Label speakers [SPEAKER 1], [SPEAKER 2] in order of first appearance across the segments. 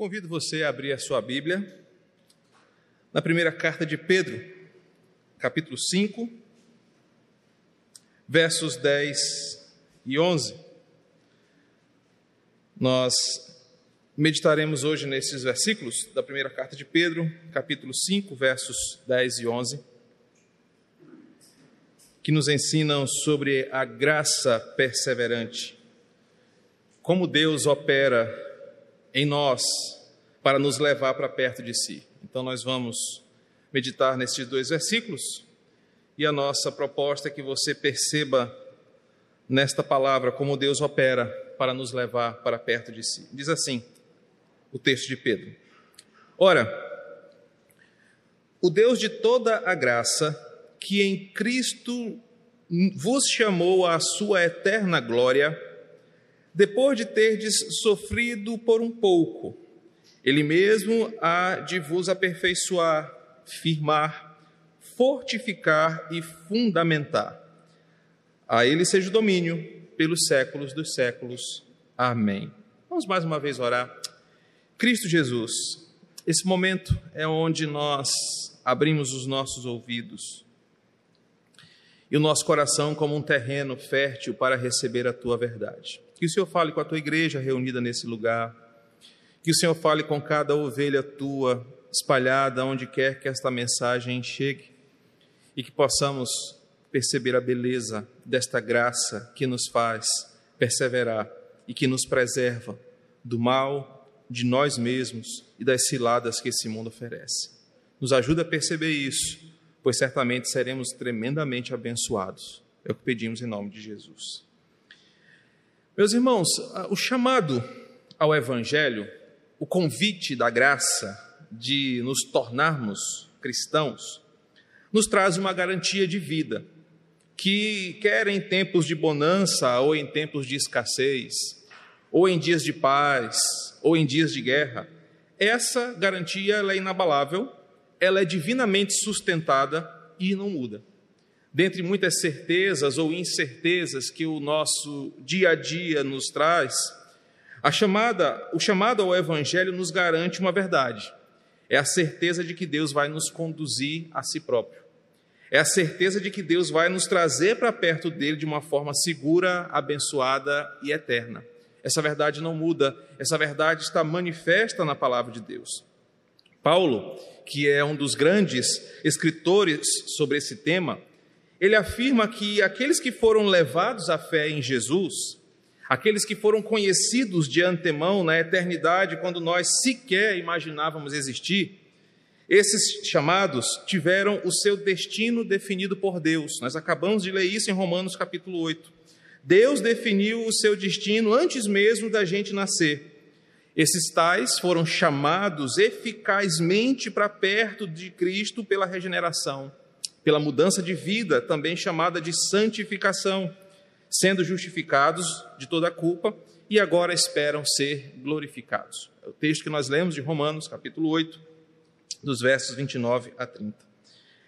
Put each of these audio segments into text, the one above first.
[SPEAKER 1] Convido você a abrir a sua Bíblia na primeira carta de Pedro, capítulo 5, versos 10 e 11. Nós meditaremos hoje nesses versículos da primeira carta de Pedro, capítulo 5, versos 10 e 11, que nos ensinam sobre a graça perseverante, como Deus opera em nós para nos levar para perto de si. Então, nós vamos meditar nesses dois versículos e a nossa proposta é que você perceba nesta palavra como Deus opera para nos levar para perto de si. Diz assim o texto de Pedro: Ora, o Deus de toda a graça, que em Cristo vos chamou à sua eterna glória, depois de terdes sofrido por um pouco, ele mesmo há de vos aperfeiçoar, firmar, fortificar e fundamentar. A ele seja o domínio pelos séculos dos séculos. Amém. Vamos mais uma vez orar. Cristo Jesus, esse momento é onde nós abrimos os nossos ouvidos e o nosso coração como um terreno fértil para receber a tua verdade. Que o Senhor fale com a tua igreja reunida nesse lugar. Que o Senhor fale com cada ovelha tua espalhada onde quer que esta mensagem chegue. E que possamos perceber a beleza desta graça que nos faz perseverar e que nos preserva do mal, de nós mesmos e das ciladas que esse mundo oferece. Nos ajuda a perceber isso, pois certamente seremos tremendamente abençoados. É o que pedimos em nome de Jesus. Meus irmãos, o chamado ao Evangelho, o convite da graça de nos tornarmos cristãos, nos traz uma garantia de vida, que quer em tempos de bonança ou em tempos de escassez, ou em dias de paz, ou em dias de guerra, essa garantia é inabalável, ela é divinamente sustentada e não muda dentre muitas certezas ou incertezas que o nosso dia a dia nos traz, a chamada, o chamado ao evangelho nos garante uma verdade. É a certeza de que Deus vai nos conduzir a si próprio. É a certeza de que Deus vai nos trazer para perto dele de uma forma segura, abençoada e eterna. Essa verdade não muda, essa verdade está manifesta na palavra de Deus. Paulo, que é um dos grandes escritores sobre esse tema, ele afirma que aqueles que foram levados à fé em Jesus, aqueles que foram conhecidos de antemão na eternidade, quando nós sequer imaginávamos existir, esses chamados tiveram o seu destino definido por Deus. Nós acabamos de ler isso em Romanos capítulo 8. Deus definiu o seu destino antes mesmo da gente nascer. Esses tais foram chamados eficazmente para perto de Cristo pela regeneração pela mudança de vida, também chamada de santificação, sendo justificados de toda culpa e agora esperam ser glorificados. É o texto que nós lemos de Romanos, capítulo 8, dos versos 29 a 30.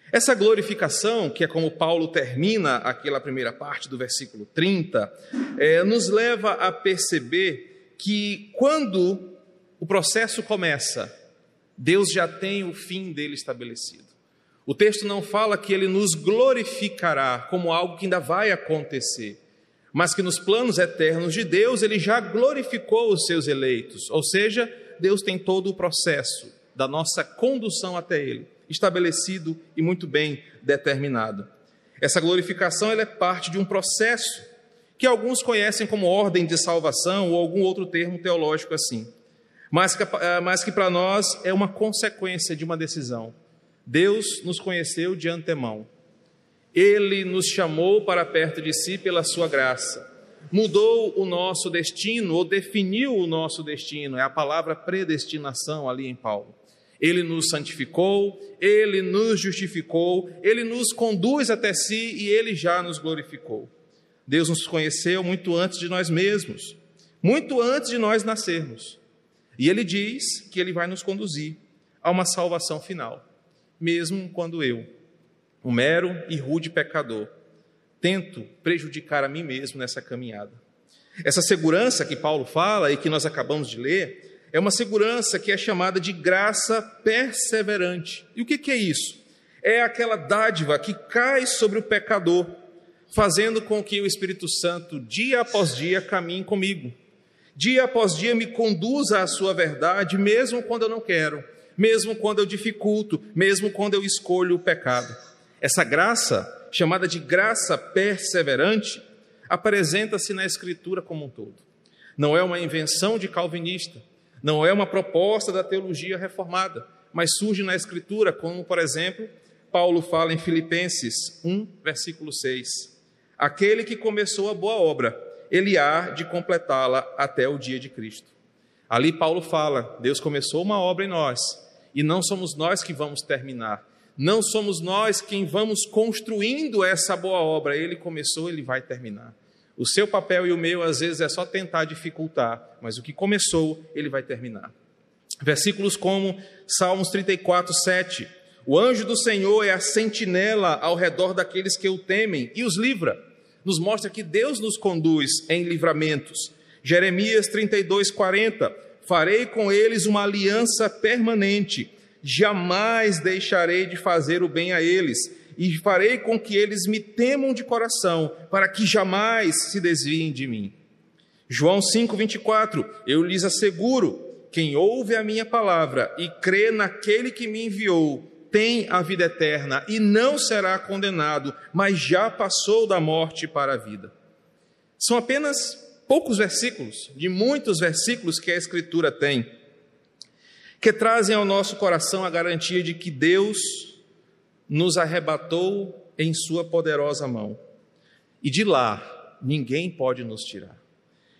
[SPEAKER 1] Essa glorificação, que é como Paulo termina aquela primeira parte do versículo 30, é, nos leva a perceber que quando o processo começa, Deus já tem o fim dele estabelecido. O texto não fala que ele nos glorificará como algo que ainda vai acontecer, mas que nos planos eternos de Deus ele já glorificou os seus eleitos, ou seja, Deus tem todo o processo da nossa condução até ele, estabelecido e muito bem determinado. Essa glorificação é parte de um processo que alguns conhecem como ordem de salvação ou algum outro termo teológico assim, mas que, mas que para nós é uma consequência de uma decisão. Deus nos conheceu de antemão. Ele nos chamou para perto de si pela sua graça. Mudou o nosso destino ou definiu o nosso destino. É a palavra predestinação ali em Paulo. Ele nos santificou, ele nos justificou, ele nos conduz até si e ele já nos glorificou. Deus nos conheceu muito antes de nós mesmos, muito antes de nós nascermos. E ele diz que ele vai nos conduzir a uma salvação final mesmo quando eu, um mero e rude pecador, tento prejudicar a mim mesmo nessa caminhada. Essa segurança que Paulo fala e que nós acabamos de ler É uma segurança que é chamada de graça perseverante. E o que, é isso? É aquela dádiva que cai sobre o pecador, fazendo com que o Espírito Santo, dia após dia, caminhe comigo. Dia após dia me conduza à sua verdade, mesmo quando eu não quero, mesmo quando eu dificulto, mesmo quando eu escolho o pecado. Essa graça, chamada de graça perseverante, apresenta-se na Escritura como um todo. Não é uma invenção de calvinista, não é uma proposta da teologia reformada, mas surge na Escritura, como, por exemplo, Paulo fala em Filipenses 1, versículo 6. Aquele que começou a boa obra, ele há de completá-la até o dia de Cristo. Ali Paulo fala: Deus começou uma obra em nós, e não somos nós que vamos terminar. Não somos nós quem vamos construindo essa boa obra. Ele começou, ele vai terminar. O seu papel e o meu, às vezes, é só tentar dificultar, mas o que começou, ele vai terminar. Versículos como Salmos 34, 7. O anjo do Senhor é a sentinela ao redor daqueles que o temem e os livra. Nos mostra que Deus nos conduz em livramentos. Jeremias 32, 40. Farei com eles uma aliança permanente. Jamais deixarei de fazer o bem a eles e farei com que eles me temam de coração, para que jamais se desviem de mim. João 5:24 Eu lhes asseguro, quem ouve a minha palavra e crê naquele que me enviou, tem a vida eterna e não será condenado, mas já passou da morte para a vida. São apenas poucos versículos, de muitos versículos que a Escritura tem, que trazem ao nosso coração a garantia de que Deus nos arrebatou em Sua poderosa mão. E de lá, ninguém pode nos tirar.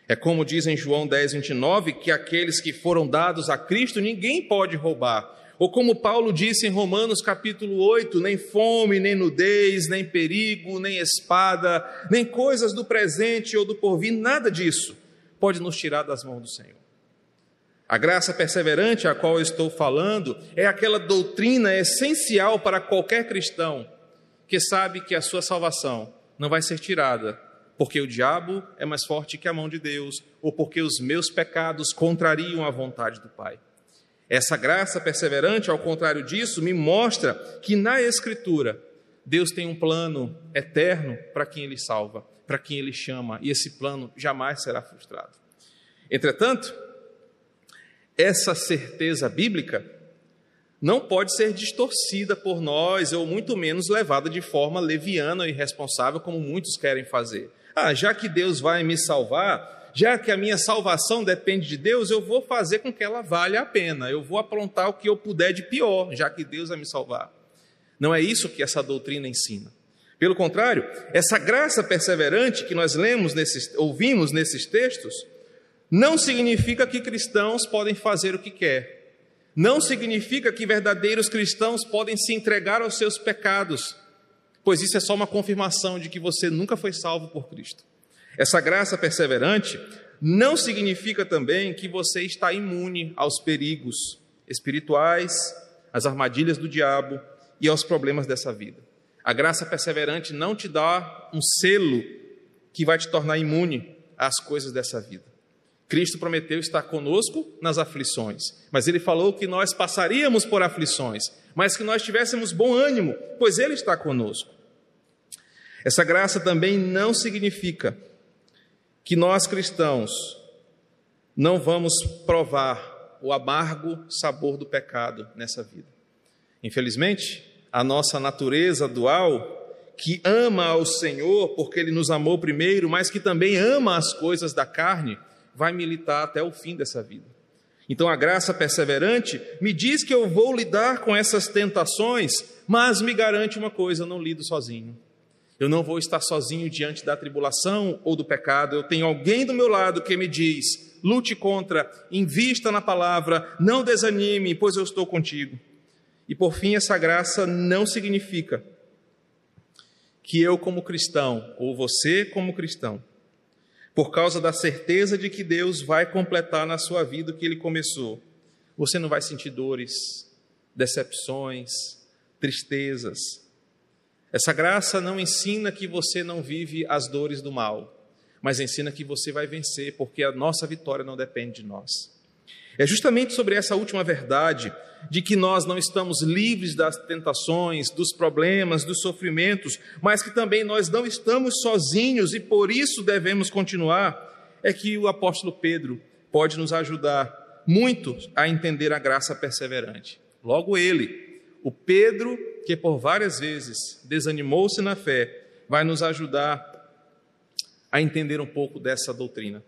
[SPEAKER 1] É como diz em João 10, 29, que aqueles que foram dados a Cristo ninguém pode roubar. Ou como Paulo disse em Romanos capítulo 8: nem fome, nem nudez, nem perigo, nem espada, nem coisas do presente ou do porvir, nada disso pode nos tirar das mãos do Senhor. A graça perseverante a qual eu estou falando é aquela doutrina essencial para qualquer cristão que sabe que a sua salvação não vai ser tirada porque o diabo é mais forte que a mão de Deus ou porque os meus pecados contrariam a vontade do Pai. Essa graça perseverante, ao contrário disso, me mostra que na Escritura Deus tem um plano eterno para quem Ele salva, para quem Ele chama, e esse plano jamais será frustrado. Entretanto, essa certeza bíblica não pode ser distorcida por nós ou muito menos levada de forma leviana e irresponsável, como muitos querem fazer. Ah, já que Deus vai me salvar, já que a minha salvação depende de Deus, eu vou fazer com que ela valha a pena, eu vou aprontar o que eu puder de pior, já que Deus vai me salvar. Não é isso que essa doutrina ensina. Pelo contrário, essa graça perseverante que nós lemos nesses, ouvimos nesses textos, não significa que cristãos podem fazer o que quer. Não significa que verdadeiros cristãos podem se entregar aos seus pecados, pois isso é só uma confirmação de que você nunca foi salvo por Cristo. Essa graça perseverante não significa também que você está imune aos perigos espirituais, às armadilhas do diabo e aos problemas dessa vida. A graça perseverante não te dá um selo que vai te tornar imune às coisas dessa vida. Cristo prometeu estar conosco nas aflições, mas ele falou que nós passaríamos por aflições, mas que nós tivéssemos bom ânimo, pois ele está conosco. Essa graça também não significa que nós cristãos não vamos provar o amargo sabor do pecado nessa vida. Infelizmente, a nossa natureza dual, que ama ao Senhor porque ele nos amou primeiro, mas que também ama as coisas da carne, vai militar até o fim dessa vida. Então a graça perseverante me diz que eu vou lidar com essas tentações, mas me garante uma coisa: não lido sozinho. Eu não vou estar sozinho diante da tribulação ou do pecado. Eu tenho alguém do meu lado que me diz: lute contra, invista na palavra, não desanime, pois eu estou contigo. E por fim, essa graça não significa que eu, como cristão, ou você, como cristão, por causa da certeza de que Deus vai completar na sua vida o que ele começou. Você não vai sentir dores, decepções, tristezas. Essa graça não ensina que você não vive as dores do mal, mas ensina que você vai vencer, porque a nossa vitória não depende de nós. É justamente sobre essa última verdade, de que nós não estamos livres das tentações, dos problemas, dos sofrimentos, mas que também nós não estamos sozinhos e por isso devemos continuar, é que o apóstolo Pedro pode nos ajudar muito a entender a graça perseverante. Logo ele, o Pedro, que por várias vezes desanimou-se na fé, vai nos ajudar a entender um pouco dessa doutrina.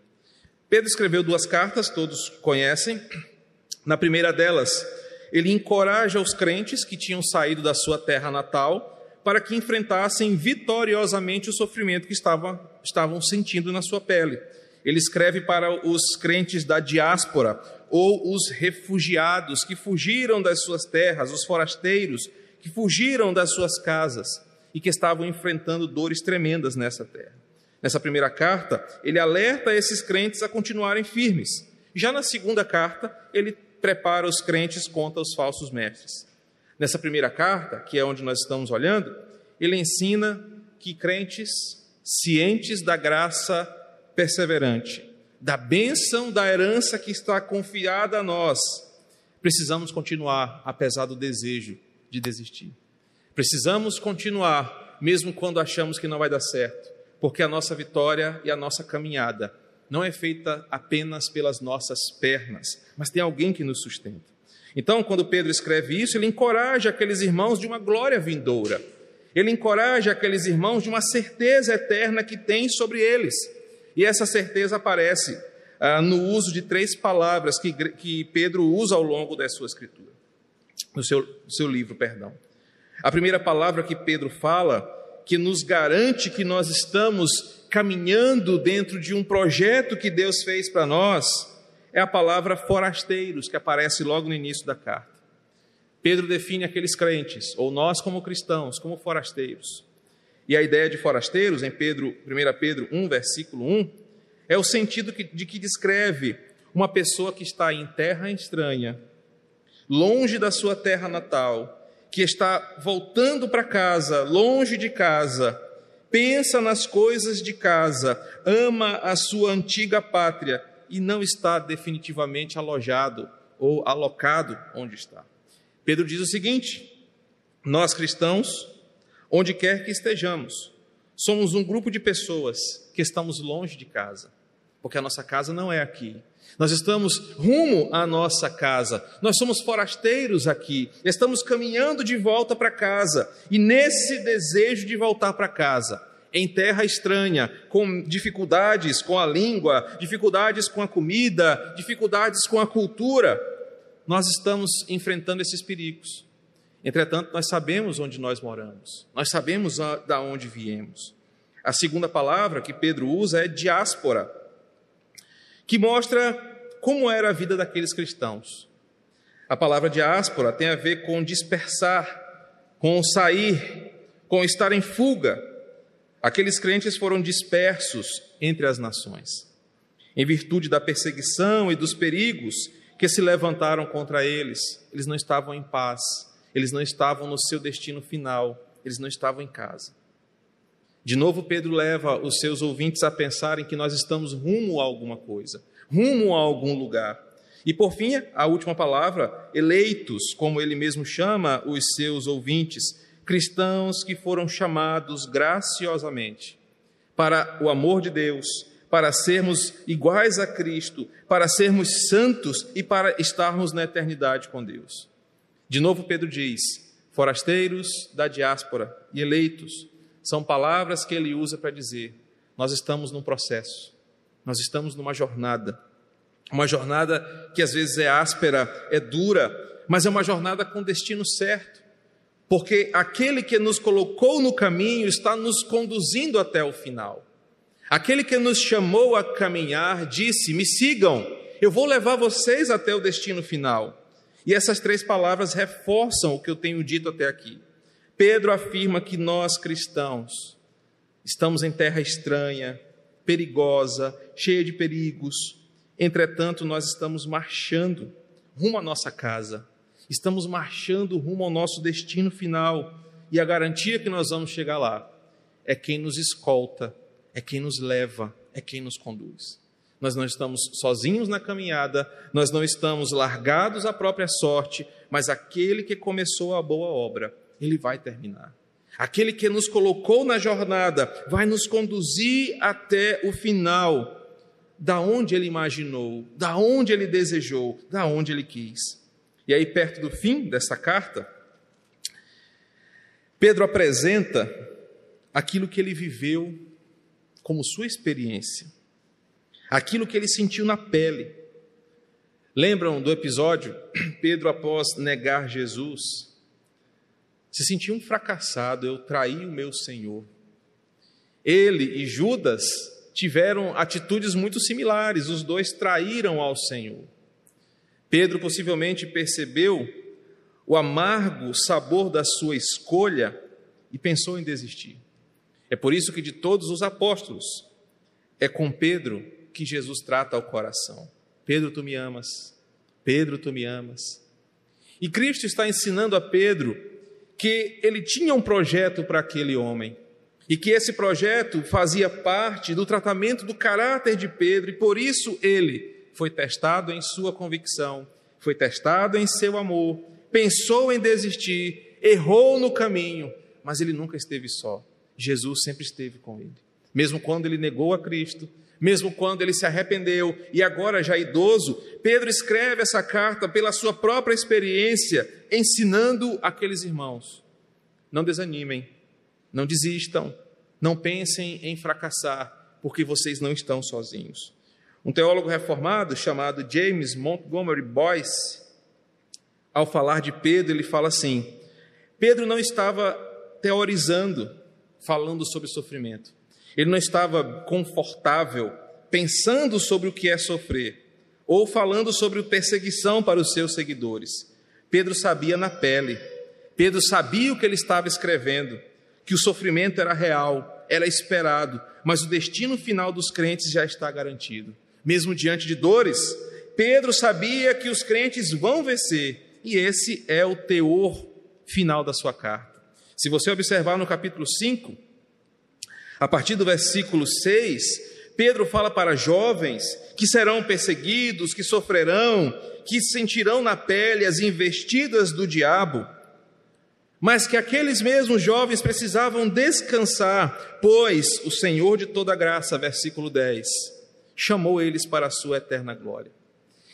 [SPEAKER 1] Pedro escreveu duas cartas, todos conhecem. Na primeira delas, ele encoraja os crentes que tinham saído da sua terra natal para que enfrentassem vitoriosamente o sofrimento que estavam, estavam sentindo na sua pele. Ele escreve para os crentes da diáspora ou os refugiados que fugiram das suas terras, os forasteiros que fugiram das suas casas e que estavam enfrentando dores tremendas nessa terra. Nessa primeira carta, ele alerta esses crentes a continuarem firmes. Já na segunda carta, ele prepara os crentes contra os falsos mestres. Nessa primeira carta, que é onde nós estamos olhando, ele ensina que crentes cientes da graça perseverante, da bênção da herança que está confiada a nós, precisamos continuar apesar do desejo de desistir. Precisamos continuar mesmo quando achamos que não vai dar certo porque a nossa vitória e a nossa caminhada não é feita apenas pelas nossas pernas, mas tem alguém que nos sustenta. Então, quando Pedro escreve isso, ele encoraja aqueles irmãos de uma glória vindoura. Ele encoraja aqueles irmãos de uma certeza eterna que tem sobre eles. E essa certeza aparece ah, no uso de três palavras que, que Pedro usa ao longo da sua escritura, no seu, seu livro, perdão. A primeira palavra que Pedro fala que nos garante que nós estamos caminhando dentro de um projeto que Deus fez para nós, é a palavra forasteiros, que aparece logo no início da carta. Pedro define aqueles crentes, ou nós como cristãos, como forasteiros. E a ideia de forasteiros, em Pedro, 1 Pedro 1, versículo 1, é o sentido de que descreve uma pessoa que está em terra estranha, longe da sua terra natal, que está voltando para casa, longe de casa, pensa nas coisas de casa, ama a sua antiga pátria e não está definitivamente alojado ou alocado onde está. Pedro diz o seguinte: nós cristãos, onde quer que estejamos, somos um grupo de pessoas que estamos longe de casa, porque a nossa casa não é aqui, nós estamos rumo à nossa casa. Nós somos forasteiros aqui. Estamos caminhando de volta para casa. E nesse desejo de voltar para casa, em terra estranha, com dificuldades com a língua, dificuldades com a comida, dificuldades com a cultura, nós estamos enfrentando esses perigos. Entretanto, nós sabemos onde nós moramos. Nós sabemos da onde viemos. A segunda palavra que Pedro usa é diáspora que mostra como era a vida daqueles cristãos. A palavra diáspora tem a ver com dispersar, com sair, com estar em fuga. Aqueles crentes foram dispersos entre as nações, em virtude da perseguição e dos perigos que se levantaram contra eles. Eles não estavam em paz, eles não estavam no seu destino final, eles não estavam em casa. De novo, Pedro leva os seus ouvintes a pensarem que nós estamos rumo a alguma coisa, rumo a algum lugar. E por fim, a última palavra, eleitos, como ele mesmo chama os seus ouvintes, cristãos que foram chamados graciosamente para o amor de Deus, para sermos iguais a Cristo, para sermos santos e para estarmos na eternidade com Deus. De novo, Pedro diz: forasteiros da diáspora e eleitos, são palavras que ele usa para dizer: nós estamos num processo, nós estamos numa jornada. Uma jornada que às vezes é áspera, é dura, mas é uma jornada com destino certo. Porque aquele que nos colocou no caminho está nos conduzindo até o final. Aquele que nos chamou a caminhar disse: Me sigam, eu vou levar vocês até o destino final. E essas três palavras reforçam o que eu tenho dito até aqui. Pedro afirma que nós cristãos estamos em terra estranha, perigosa, cheia de perigos. Entretanto, nós estamos marchando rumo à nossa casa. Estamos marchando rumo ao nosso destino final. E a garantia que nós vamos chegar lá é quem nos escolta, é quem nos leva, é quem nos conduz. Nós não estamos sozinhos na caminhada, nós não estamos largados à própria sorte, mas aquele que começou a boa obra, ele vai terminar. Aquele que nos colocou na jornada vai nos conduzir até o final, da onde ele imaginou, da onde ele desejou, da onde ele quis. E aí, perto do fim dessa carta, Pedro apresenta aquilo que ele viveu como sua experiência, aquilo que ele sentiu na pele. Lembram do episódio? Pedro, após negar Jesus, se sentiu um fracassado, eu traí o meu Senhor. Ele e Judas tiveram atitudes muito similares, os dois traíram ao Senhor. Pedro possivelmente percebeu o amargo sabor da sua escolha e pensou em desistir. É por isso que de todos os apóstolos, é com Pedro que Jesus trata ao coração. Pedro, tu me amas. Pedro, tu me amas. E Cristo está ensinando a Pedro que ele tinha um projeto para aquele homem e que esse projeto fazia parte do tratamento do caráter de Pedro e por isso ele foi testado em sua convicção, foi testado em seu amor, pensou em desistir, errou no caminho, mas ele nunca esteve só. Jesus sempre esteve com ele. Mesmo quando ele negou a Cristo, mesmo quando ele se arrependeu e agora já idoso, Pedro escreve essa carta pela sua própria experiência, ensinando aqueles irmãos: não desanimem, não desistam, não pensem em fracassar, porque vocês não estão sozinhos. Um teólogo reformado chamado James Montgomery Boyce ao falar de Pedro, ele fala assim: Pedro não estava teorizando, falando sobre sofrimento. Ele não estava confortável pensando sobre o que é sofrer, ou falando sobre perseguição para os seus seguidores. Pedro sabia na pele. Pedro sabia o que ele estava escrevendo, que o sofrimento era real, era esperado, mas o destino final dos crentes já está garantido. Mesmo diante de dores, Pedro sabia que os crentes vão vencer e esse é o teor final da sua carta. Se você observar no capítulo 5, a partir do versículo 6, Pedro fala para jovens que serão perseguidos, que sofrerão, que sentirão na pele as investidas do diabo, mas que aqueles mesmos jovens precisavam descansar, pois o Senhor de toda graça, versículo 10, chamou eles para a sua eterna glória.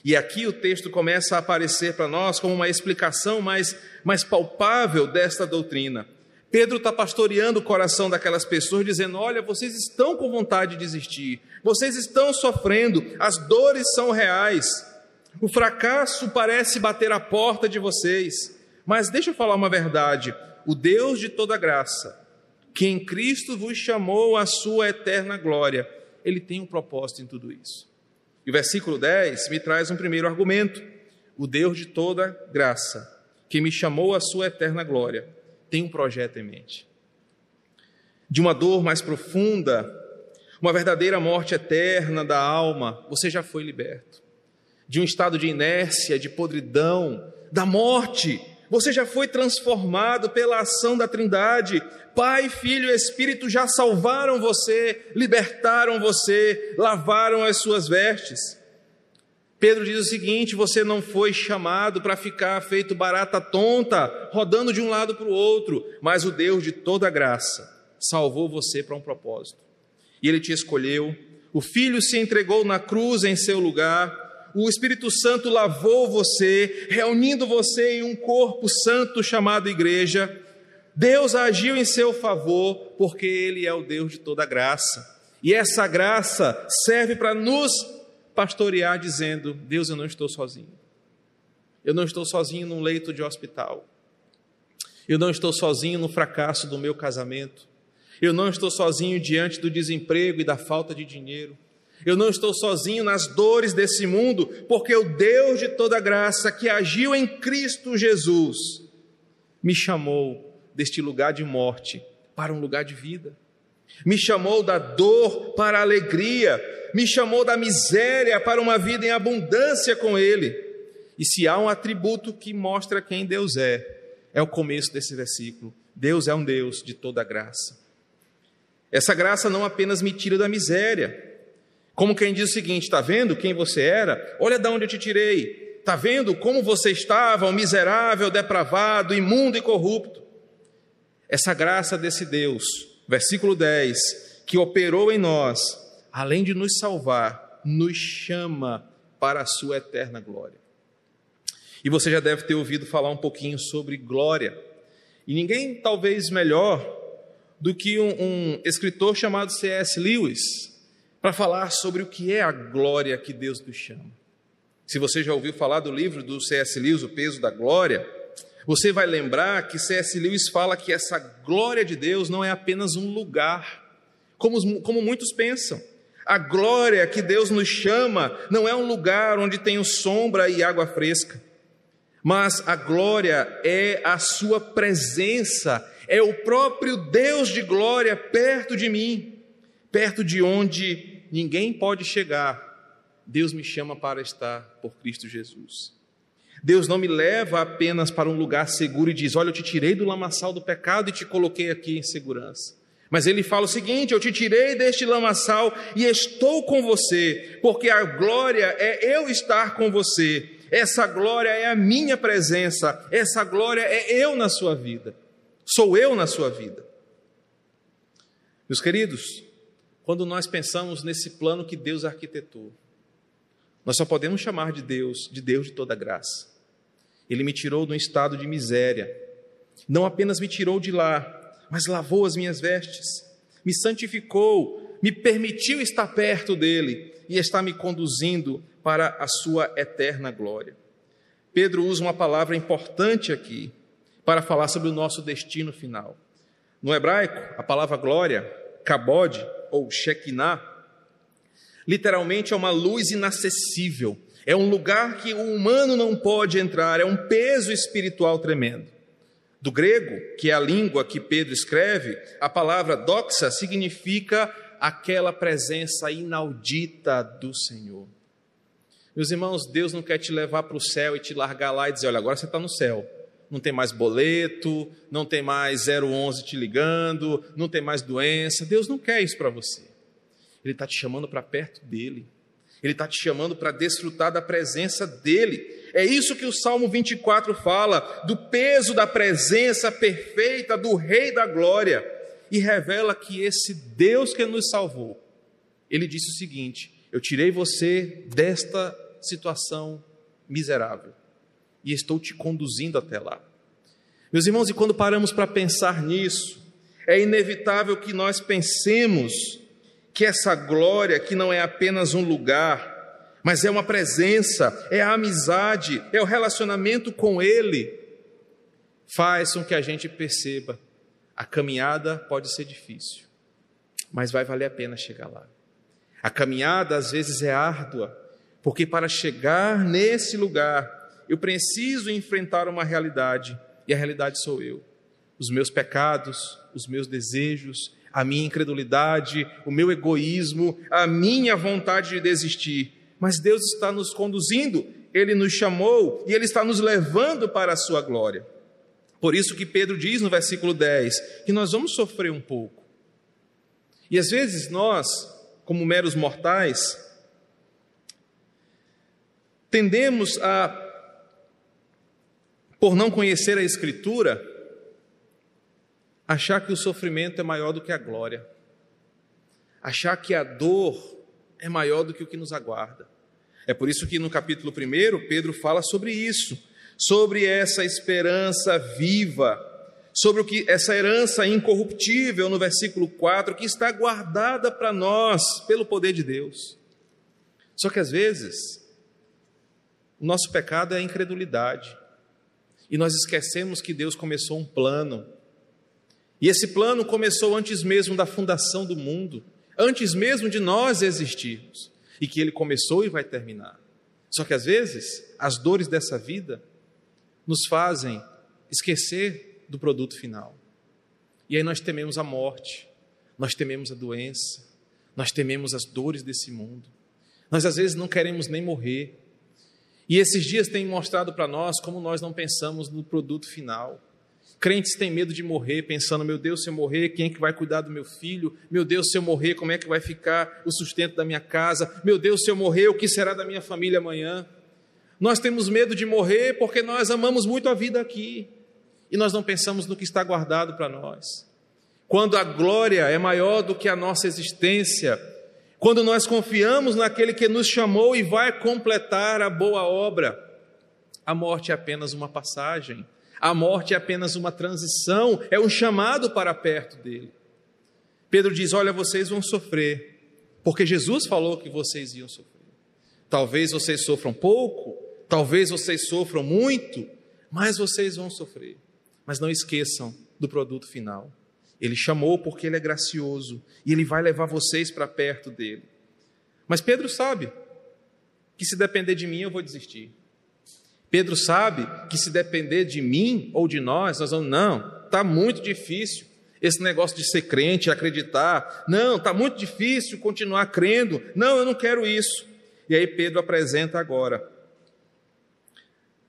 [SPEAKER 1] E aqui o texto começa a aparecer para nós como uma explicação mais, mais palpável desta doutrina. Pedro está pastoreando o coração daquelas pessoas, dizendo: Olha, vocês estão com vontade de desistir, vocês estão sofrendo, as dores são reais, o fracasso parece bater a porta de vocês. Mas deixa eu falar uma verdade: o Deus de toda graça, que em Cristo vos chamou à sua eterna glória, ele tem um propósito em tudo isso. E o versículo 10 me traz um primeiro argumento. O Deus de toda graça, que me chamou à sua eterna glória, tem um projeto em mente. De uma dor mais profunda, uma verdadeira morte eterna da alma, você já foi liberto. De um estado de inércia, de podridão, da morte, você já foi transformado pela ação da Trindade. Pai, Filho e Espírito já salvaram você, libertaram você, lavaram as suas vestes. Pedro diz o seguinte: você não foi chamado para ficar feito barata tonta, rodando de um lado para o outro, mas o Deus de toda graça salvou você para um propósito. E ele te escolheu, o Filho se entregou na cruz em seu lugar, o Espírito Santo lavou você, reunindo você em um corpo santo chamado igreja Deus agiu em seu favor porque Ele é o Deus de toda graça. E essa graça serve para nos pastorear, dizendo: Deus, eu não estou sozinho. Eu não estou sozinho num leito de hospital. Eu não estou sozinho no fracasso do meu casamento. Eu não estou sozinho diante do desemprego e da falta de dinheiro. Eu não estou sozinho nas dores desse mundo, porque o Deus de toda graça que agiu em Cristo Jesus me chamou deste lugar de morte para um lugar de vida. Me chamou da dor para a alegria, me chamou da miséria para uma vida em abundância com Ele. E se há um atributo que mostra quem Deus é, é o começo desse versículo. Deus é um Deus de toda graça. Essa graça não apenas me tira da miséria, Como quem diz o seguinte: está vendo quem você era? Olha de onde eu te tirei. Está vendo como você estava, um miserável, depravado, imundo e corrupto? Essa graça desse Deus, versículo 10, que operou em nós, além de nos salvar, nos chama para a sua eterna glória. E você já deve ter ouvido falar um pouquinho sobre glória. E ninguém talvez melhor do que um, um escritor chamado C.S. Lewis para falar sobre o que é a glória que Deus nos chama. Se você já ouviu falar do livro do C.S. Lewis, O Peso da Glória, você vai lembrar que C.S. Lewis fala que essa glória de Deus não é apenas um lugar, como, como muitos pensam. A glória que Deus nos chama não é um lugar onde tem sombra e água fresca, mas a glória é a Sua presença é o próprio Deus de glória perto de mim, perto de onde ninguém pode chegar. Deus me chama para estar por Cristo Jesus. Deus não me leva apenas para um lugar seguro e diz: Olha, eu te tirei do lamaçal do pecado e te coloquei aqui em segurança. Mas ele fala o seguinte: Eu te tirei deste lamaçal e estou com você, porque a glória é eu estar com você. Essa glória é a minha presença, essa glória é eu na sua vida. Sou eu na sua vida. Meus queridos, quando nós pensamos nesse plano que Deus arquitetou, nós só podemos chamar de Deus, de Deus de toda graça. Ele me tirou de um estado de miséria. Não apenas me tirou de lá, mas lavou as minhas vestes, me santificou, me permitiu estar perto dele e está me conduzindo para a sua eterna glória. Pedro usa uma palavra importante aqui para falar sobre o nosso destino final. No hebraico, a palavra glória, kabod ou shekinah, literalmente é uma luz inacessível. É um lugar que o humano não pode entrar, é um peso espiritual tremendo. Do grego, que é a língua que Pedro escreve, a palavra doxa significa aquela presença inaudita do Senhor. Meus irmãos, Deus não quer te levar para o céu e te largar lá e dizer: olha, agora você está no céu não tem mais boleto, não tem mais 011 te ligando, não tem mais doença. Deus não quer isso para você. Ele está te chamando para perto dele. Ele está te chamando para desfrutar da presença dele. É isso que o Salmo 24 fala, do peso da presença perfeita do Rei da Glória. E revela que esse Deus que nos salvou, ele disse o seguinte: Eu tirei você desta situação miserável e estou te conduzindo até lá. Meus irmãos, e quando paramos para pensar nisso, é inevitável que nós pensemos que essa glória, que não é apenas um lugar, mas é uma presença, é a amizade, é o relacionamento com Ele, faz com que a gente perceba: a caminhada pode ser difícil, mas vai valer a pena chegar lá. A caminhada às vezes é árdua, porque para chegar nesse lugar, eu preciso enfrentar uma realidade, e a realidade sou eu. Os meus pecados, os meus desejos, a minha incredulidade, o meu egoísmo, a minha vontade de desistir. Mas Deus está nos conduzindo, Ele nos chamou e Ele está nos levando para a Sua glória. Por isso que Pedro diz no versículo 10 que nós vamos sofrer um pouco. E às vezes nós, como meros mortais, tendemos a por não conhecer a Escritura, achar que o sofrimento é maior do que a glória, achar que a dor é maior do que o que nos aguarda. É por isso que no capítulo 1, Pedro fala sobre isso, sobre essa esperança viva, sobre o que essa herança incorruptível no versículo 4 que está guardada para nós pelo poder de Deus. Só que às vezes o nosso pecado é a incredulidade. E nós esquecemos que Deus começou um plano. E esse plano começou antes mesmo da fundação do mundo, antes mesmo de nós existirmos, e que ele começou e vai terminar. Só que às vezes, as dores dessa vida nos fazem esquecer do produto final. E aí nós tememos a morte, nós tememos a doença, nós tememos as dores desse mundo. Nós às vezes não queremos nem morrer, e esses dias têm mostrado para nós como nós não pensamos no produto final. Crentes têm medo de morrer, pensando: meu Deus, se eu morrer, quem é que vai cuidar do meu filho? Meu Deus, se eu morrer, como é que vai ficar o sustento da minha casa? Meu Deus, se eu morrer, o que será da minha família amanhã? Nós temos medo de morrer porque nós amamos muito a vida aqui e nós não pensamos no que está guardado para nós. Quando a glória é maior do que a nossa existência, quando nós confiamos naquele que nos chamou e vai completar a boa obra, a morte é apenas uma passagem a morte é apenas uma transição, é um chamado para perto dele. Pedro diz: Olha, vocês vão sofrer, porque Jesus falou que vocês iam sofrer. Talvez vocês sofram pouco, talvez vocês sofram muito, mas vocês vão sofrer. Mas não esqueçam do produto final. Ele chamou porque ele é gracioso e ele vai levar vocês para perto dele. Mas Pedro sabe que se depender de mim eu vou desistir. Pedro sabe que se depender de mim ou de nós, nós vamos, não, está muito difícil esse negócio de ser crente, acreditar, não, está muito difícil continuar crendo, não, eu não quero isso. E aí Pedro apresenta agora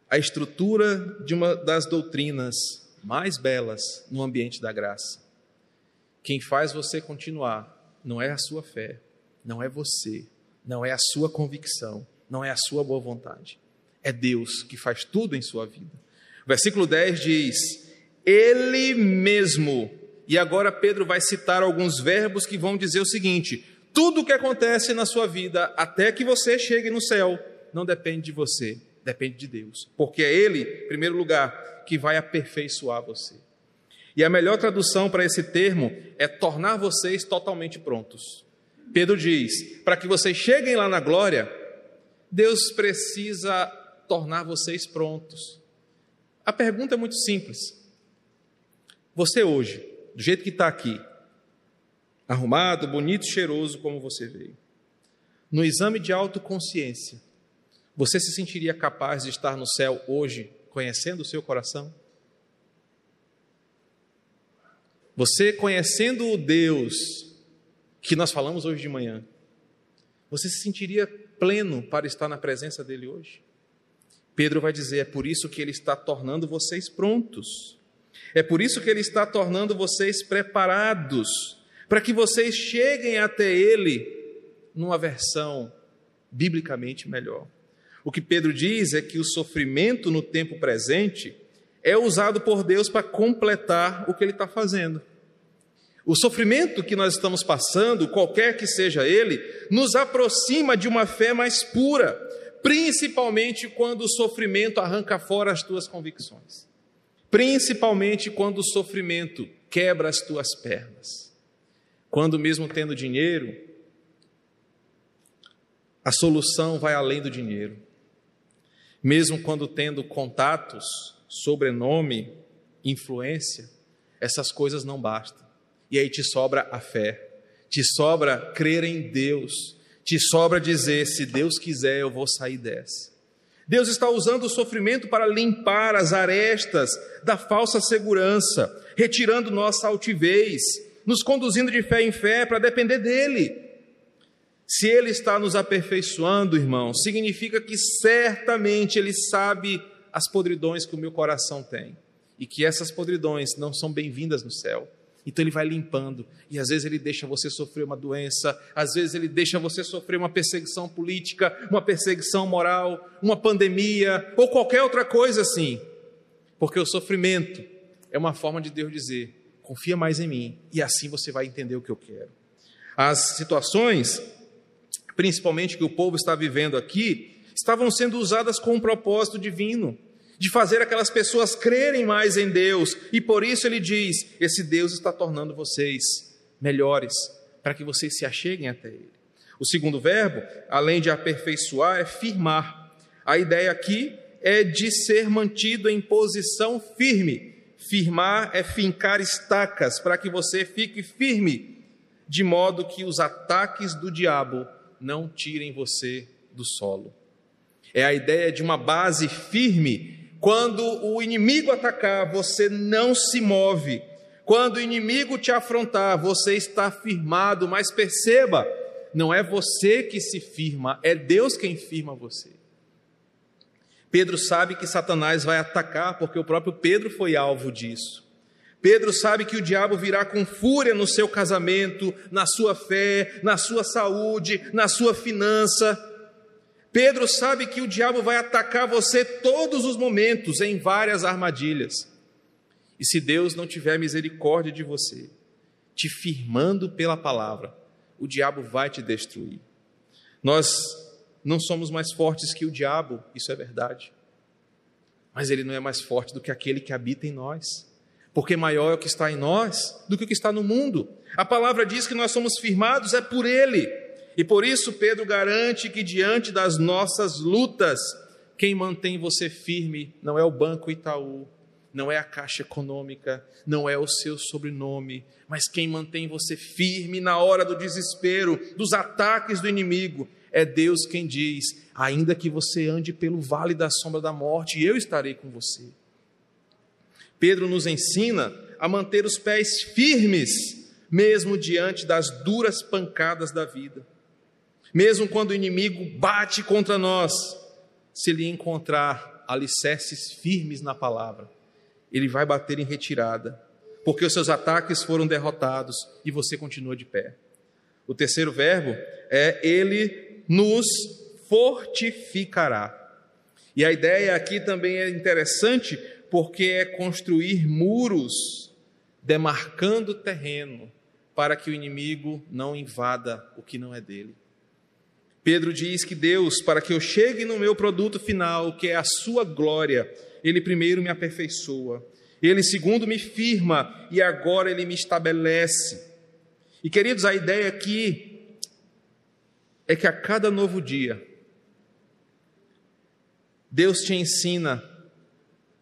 [SPEAKER 1] a estrutura de uma das doutrinas mais belas no ambiente da graça. Quem faz você continuar não é a sua fé, não é você, não é a sua convicção, não é a sua boa vontade é Deus que faz tudo em sua vida. Versículo 10 diz: Ele mesmo. E agora Pedro vai citar alguns verbos que vão dizer o seguinte: tudo o que acontece na sua vida, até que você chegue no céu, não depende de você, depende de Deus. Porque é Ele, em primeiro lugar, que vai aperfeiçoar você. E a melhor tradução para esse termo é tornar vocês totalmente prontos. Pedro diz: para que vocês cheguem lá na glória, Deus precisa tornar vocês prontos. A pergunta é muito simples. Você hoje, do jeito que está aqui, arrumado, bonito, cheiroso como você veio, no exame de autoconsciência, você se sentiria capaz de estar no céu hoje, conhecendo o seu coração? Você conhecendo o Deus que nós falamos hoje de manhã, você se sentiria pleno para estar na presença dele hoje? Pedro vai dizer: é por isso que ele está tornando vocês prontos, é por isso que ele está tornando vocês preparados, para que vocês cheguem até ele numa versão biblicamente melhor. O que Pedro diz é que o sofrimento no tempo presente é usado por Deus para completar o que ele está fazendo. O sofrimento que nós estamos passando, qualquer que seja ele, nos aproxima de uma fé mais pura, principalmente quando o sofrimento arranca fora as tuas convicções, principalmente quando o sofrimento quebra as tuas pernas. Quando, mesmo tendo dinheiro, a solução vai além do dinheiro. Mesmo quando tendo contatos, sobrenome, influência, essas coisas não bastam. E aí te sobra a fé, te sobra crer em Deus, te sobra dizer: se Deus quiser, eu vou sair dessa. Deus está usando o sofrimento para limpar as arestas da falsa segurança, retirando nossa altivez, nos conduzindo de fé em fé para depender dEle. Se Ele está nos aperfeiçoando, irmão, significa que certamente Ele sabe as podridões que o meu coração tem e que essas podridões não são bem-vindas no céu. Então ele vai limpando. E às vezes ele deixa você sofrer uma doença, às vezes ele deixa você sofrer uma perseguição política, uma perseguição moral, uma pandemia ou qualquer outra coisa assim. Porque o sofrimento é uma forma de Deus dizer: confia mais em mim, e assim você vai entender o que eu quero. As situações, principalmente que o povo está vivendo aqui, estavam sendo usadas com um propósito divino de fazer aquelas pessoas crerem mais em Deus, e por isso ele diz: esse Deus está tornando vocês melhores, para que vocês se acheguem até Ele. O segundo verbo, além de aperfeiçoar, é firmar. A ideia aqui é de ser mantido em posição firme. Firmar é fincar estacas para que você fique firme, de modo que os ataques do diabo não tirem você do solo. É a ideia de uma base firme quando o inimigo atacar, você não se move. Quando o inimigo te afrontar, você está firmado, mas perceba, não é você que se firma, é Deus quem firma você. Pedro sabe que Satanás vai atacar, porque o próprio Pedro foi alvo disso. Pedro sabe que o diabo virá com fúria no seu casamento, na sua fé, na sua saúde, na sua finança. Pedro sabe que o diabo vai atacar você todos os momentos, em várias armadilhas. E se Deus não tiver misericórdia de você, te firmando pela palavra, o diabo vai te destruir. Nós não somos mais fortes que o diabo, isso é verdade. Mas ele não é mais forte do que aquele que habita em nós. Porque maior é o que está em nós do que o que está no mundo. A palavra diz que nós somos firmados é por ele. E por isso Pedro garante que diante das nossas lutas, quem mantém você firme não é o Banco Itaú, não é a Caixa Econômica, não é o seu sobrenome, mas quem mantém você firme na hora do desespero, dos ataques do inimigo, é Deus quem diz: ainda que você ande pelo vale da sombra da morte, eu estarei com você. Pedro nos ensina a manter os pés firmes, mesmo diante das duras pancadas da vida. Mesmo quando o inimigo bate contra nós, se ele encontrar alicerces firmes na palavra, ele vai bater em retirada, porque os seus ataques foram derrotados e você continua de pé. O terceiro verbo é ele nos fortificará. E a ideia aqui também é interessante porque é construir muros demarcando terreno para que o inimigo não invada o que não é dele. Pedro diz que Deus, para que eu chegue no meu produto final, que é a sua glória, ele primeiro me aperfeiçoa, ele segundo me firma e agora ele me estabelece. E queridos, a ideia aqui é que a cada novo dia, Deus te ensina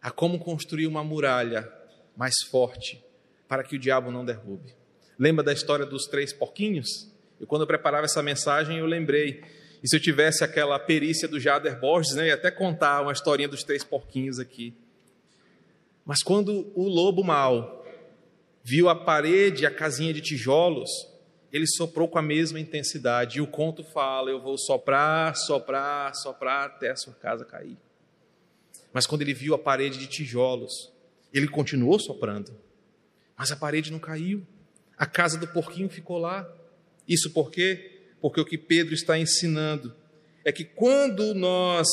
[SPEAKER 1] a como construir uma muralha mais forte para que o diabo não derrube. Lembra da história dos três porquinhos? E quando eu preparava essa mensagem, eu lembrei. E se eu tivesse aquela perícia do Jader Borges, né, eu ia até contar uma historinha dos três porquinhos aqui. Mas quando o lobo mau viu a parede, a casinha de tijolos, ele soprou com a mesma intensidade. E o conto fala: eu vou soprar, soprar, soprar até a sua casa cair. Mas quando ele viu a parede de tijolos, ele continuou soprando. Mas a parede não caiu. A casa do porquinho ficou lá. Isso por quê? Porque o que Pedro está ensinando é que quando nós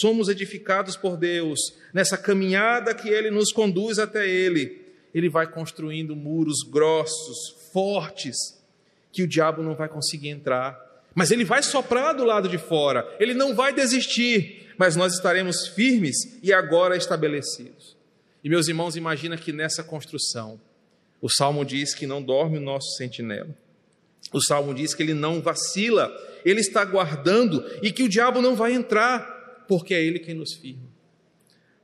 [SPEAKER 1] somos edificados por Deus, nessa caminhada que ele nos conduz até ele, ele vai construindo muros grossos, fortes, que o diabo não vai conseguir entrar. Mas ele vai soprar do lado de fora, ele não vai desistir, mas nós estaremos firmes e agora estabelecidos. E meus irmãos, imagina que nessa construção, o salmo diz que não dorme o nosso sentinela. O salmo diz que ele não vacila, ele está guardando e que o diabo não vai entrar, porque é ele quem nos firma.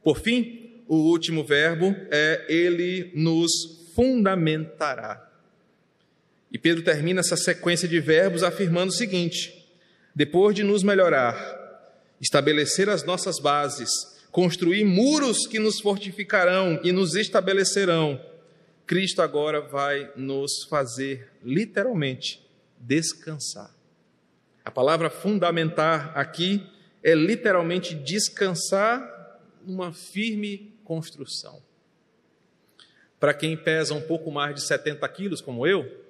[SPEAKER 1] Por fim, o último verbo é ele nos fundamentará. E Pedro termina essa sequência de verbos afirmando o seguinte: depois de nos melhorar, estabelecer as nossas bases, construir muros que nos fortificarão e nos estabelecerão, Cristo agora vai nos fazer literalmente descansar. A palavra fundamentar aqui é literalmente descansar numa firme construção. Para quem pesa um pouco mais de 70 quilos, como eu,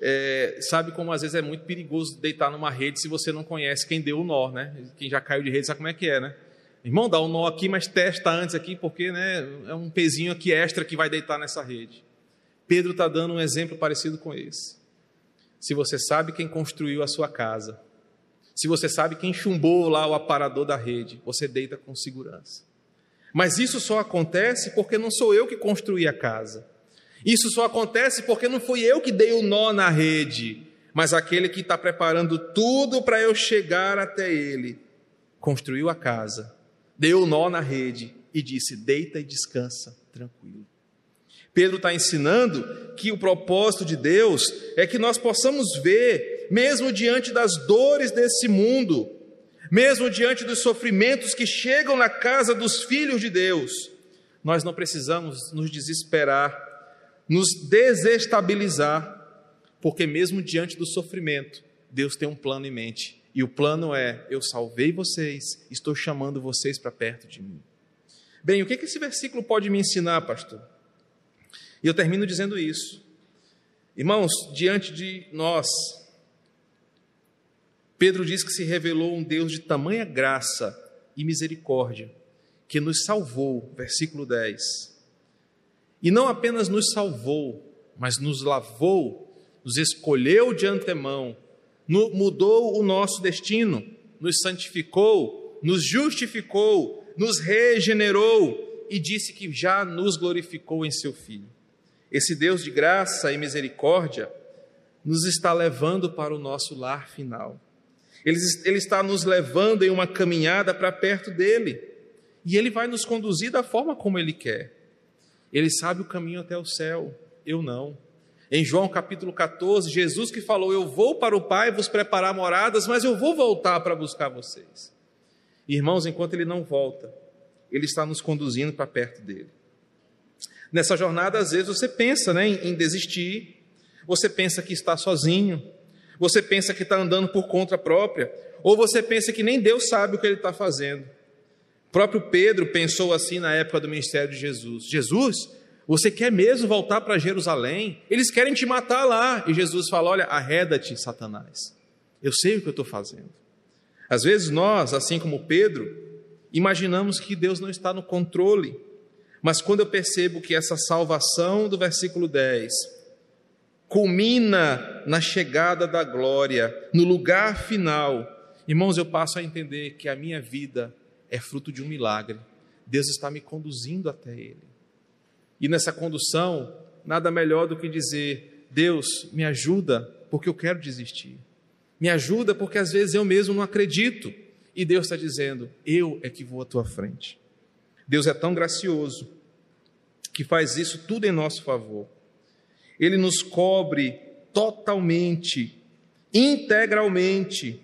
[SPEAKER 1] é, sabe como às vezes é muito perigoso deitar numa rede se você não conhece quem deu o nó, né? Quem já caiu de rede sabe como é que é, né? Irmão, dá o um nó aqui, mas testa antes aqui, porque né, é um pezinho aqui extra que vai deitar nessa rede. Pedro está dando um exemplo parecido com esse. Se você sabe quem construiu a sua casa, se você sabe quem chumbou lá o aparador da rede, você deita com segurança. Mas isso só acontece porque não sou eu que construí a casa. Isso só acontece porque não fui eu que dei o nó na rede, mas aquele que está preparando tudo para eu chegar até ele. Construiu a casa, deu o nó na rede e disse: deita e descansa, tranquilo. Pedro está ensinando que o propósito de Deus é que nós possamos ver, mesmo diante das dores desse mundo, mesmo diante dos sofrimentos que chegam na casa dos filhos de Deus, nós não precisamos nos desesperar nos desestabilizar, porque mesmo diante do sofrimento, Deus tem um plano em mente E o plano é: eu salvei vocês, estou chamando vocês para perto de mim. Bem, o que esse versículo pode me ensinar, pastor? E eu termino dizendo isso. Irmãos, diante de nós, Pedro diz que se revelou um Deus de tamanha graça e misericórdia, que nos salvou, versículo 10. E não apenas nos salvou, mas nos lavou, nos escolheu de antemão, mudou o nosso destino, nos santificou, nos justificou, nos regenerou e disse que já nos glorificou em seu Filho. Esse Deus de graça e misericórdia nos está levando para o nosso lar final. Ele, ele está nos levando em uma caminhada para perto dele. E ele vai nos conduzir da forma como ele quer. Ele sabe o caminho até o céu, eu não. Em João capítulo 14, Jesus que falou: Eu vou para o Pai vos preparar moradas, mas eu vou voltar para buscar vocês. Irmãos, enquanto ele não volta, ele está nos conduzindo para perto dele. Nessa jornada, às vezes, você pensa né, em desistir, você pensa que está sozinho, você pensa que está andando por conta própria, ou você pensa que nem Deus sabe o que ele está fazendo. O próprio Pedro pensou assim na época do ministério de Jesus: Jesus, você quer mesmo voltar para Jerusalém? Eles querem te matar lá. E Jesus fala: Olha, arreda-te, Satanás. Eu sei o que eu estou fazendo. Às vezes nós, assim como Pedro, imaginamos que Deus não está no controle. Mas quando eu percebo que essa salvação do versículo 10 culmina na chegada da glória, no lugar final, irmãos, eu passo a entender que a minha vida é fruto de um milagre. Deus está me conduzindo até Ele. E nessa condução, nada melhor do que dizer: Deus, me ajuda, porque eu quero desistir. Me ajuda, porque às vezes eu mesmo não acredito. E Deus está dizendo: Eu é que vou à tua frente. Deus é tão gracioso que faz isso tudo em nosso favor. Ele nos cobre totalmente, integralmente,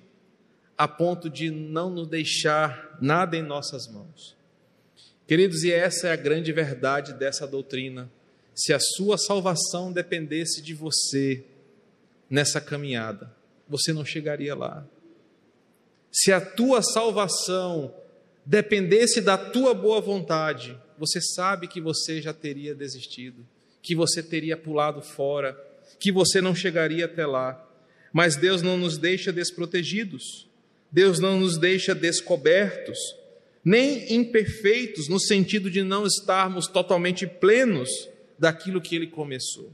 [SPEAKER 1] a ponto de não nos deixar nada em nossas mãos. Queridos, e essa é a grande verdade dessa doutrina. Se a sua salvação dependesse de você nessa caminhada, você não chegaria lá. Se a tua salvação dependesse da tua boa vontade, você sabe que você já teria desistido, que você teria pulado fora, que você não chegaria até lá. Mas Deus não nos deixa desprotegidos, Deus não nos deixa descobertos nem imperfeitos, no sentido de não estarmos totalmente plenos daquilo que ele começou.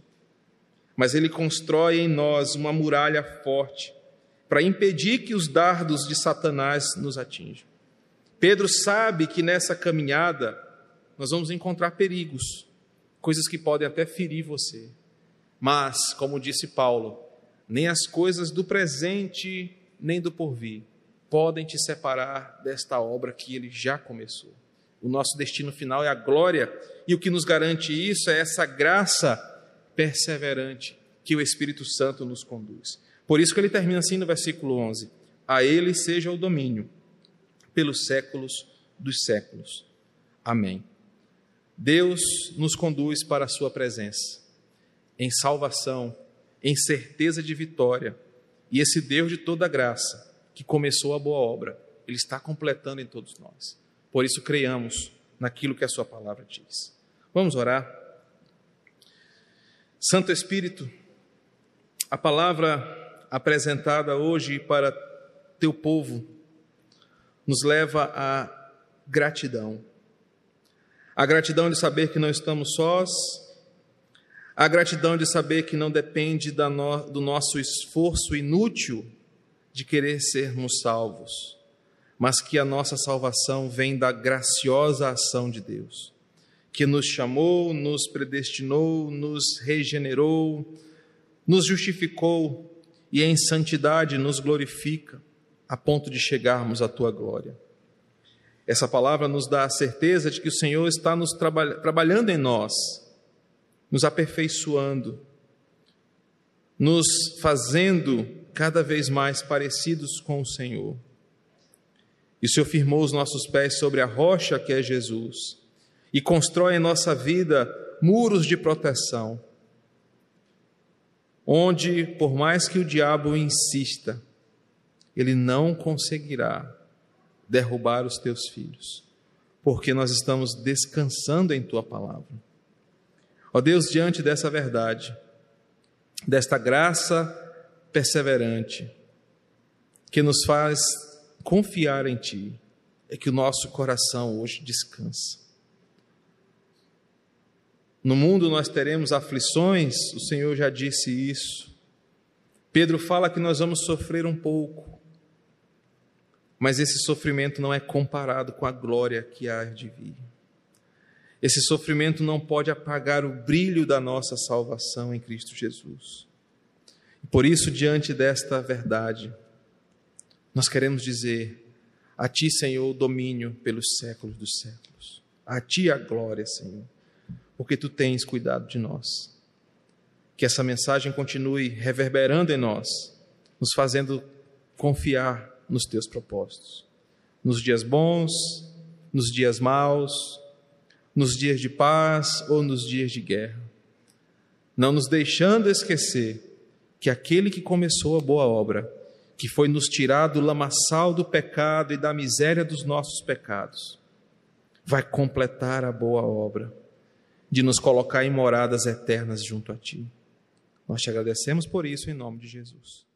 [SPEAKER 1] Mas ele constrói em nós uma muralha forte para impedir que os dardos de Satanás nos atinjam. Pedro sabe que nessa caminhada nós vamos encontrar perigos, coisas que podem até ferir você. Mas, como disse Paulo, nem as coisas do presente nem do porvir podem te separar desta obra que ele já começou. O nosso destino final é a glória, e o que nos garante isso é essa graça perseverante que o Espírito Santo nos conduz. Por isso que ele termina assim no versículo 11: A ele seja o domínio pelos séculos dos séculos. Amém. Deus nos conduz para a sua presença, em salvação, em certeza de vitória, e esse Deus de toda graça que começou a boa obra, Ele está completando em todos nós. Por isso, creiamos naquilo que a Sua palavra diz. Vamos orar. Santo Espírito, a palavra apresentada hoje para Teu povo nos leva à gratidão. A gratidão de saber que não estamos sós, a gratidão de saber que não depende do nosso esforço inútil de querer sermos salvos, mas que a nossa salvação vem da graciosa ação de Deus, que nos chamou, nos predestinou, nos regenerou, nos justificou e em santidade nos glorifica, a ponto de chegarmos à tua glória. Essa palavra nos dá a certeza de que o Senhor está nos traba trabalhando em nós, nos aperfeiçoando, nos fazendo cada vez mais parecidos com o Senhor. E o Senhor firmou os nossos pés sobre a rocha que é Jesus e constrói em nossa vida muros de proteção, onde, por mais que o diabo insista, ele não conseguirá derrubar os teus filhos, porque nós estamos descansando em tua palavra. Ó Deus, diante dessa verdade, desta graça perseverante, que nos faz confiar em Ti, é que o nosso coração hoje descansa. No mundo nós teremos aflições, o Senhor já disse isso. Pedro fala que nós vamos sofrer um pouco, mas esse sofrimento não é comparado com a glória que há de vir. Esse sofrimento não pode apagar o brilho da nossa salvação em Cristo Jesus. Por isso, diante desta verdade, nós queremos dizer: A Ti, Senhor, o domínio pelos séculos dos séculos. A Ti a glória, Senhor, porque Tu tens cuidado de nós. Que essa mensagem continue reverberando em nós, nos fazendo confiar nos Teus propósitos. Nos dias bons, nos dias maus, nos dias de paz ou nos dias de guerra. Não nos deixando esquecer que aquele que começou a boa obra, que foi nos tirar do lamaçal do pecado e da miséria dos nossos pecados, vai completar a boa obra de nos colocar em moradas eternas junto a Ti. Nós te agradecemos por isso em nome de Jesus.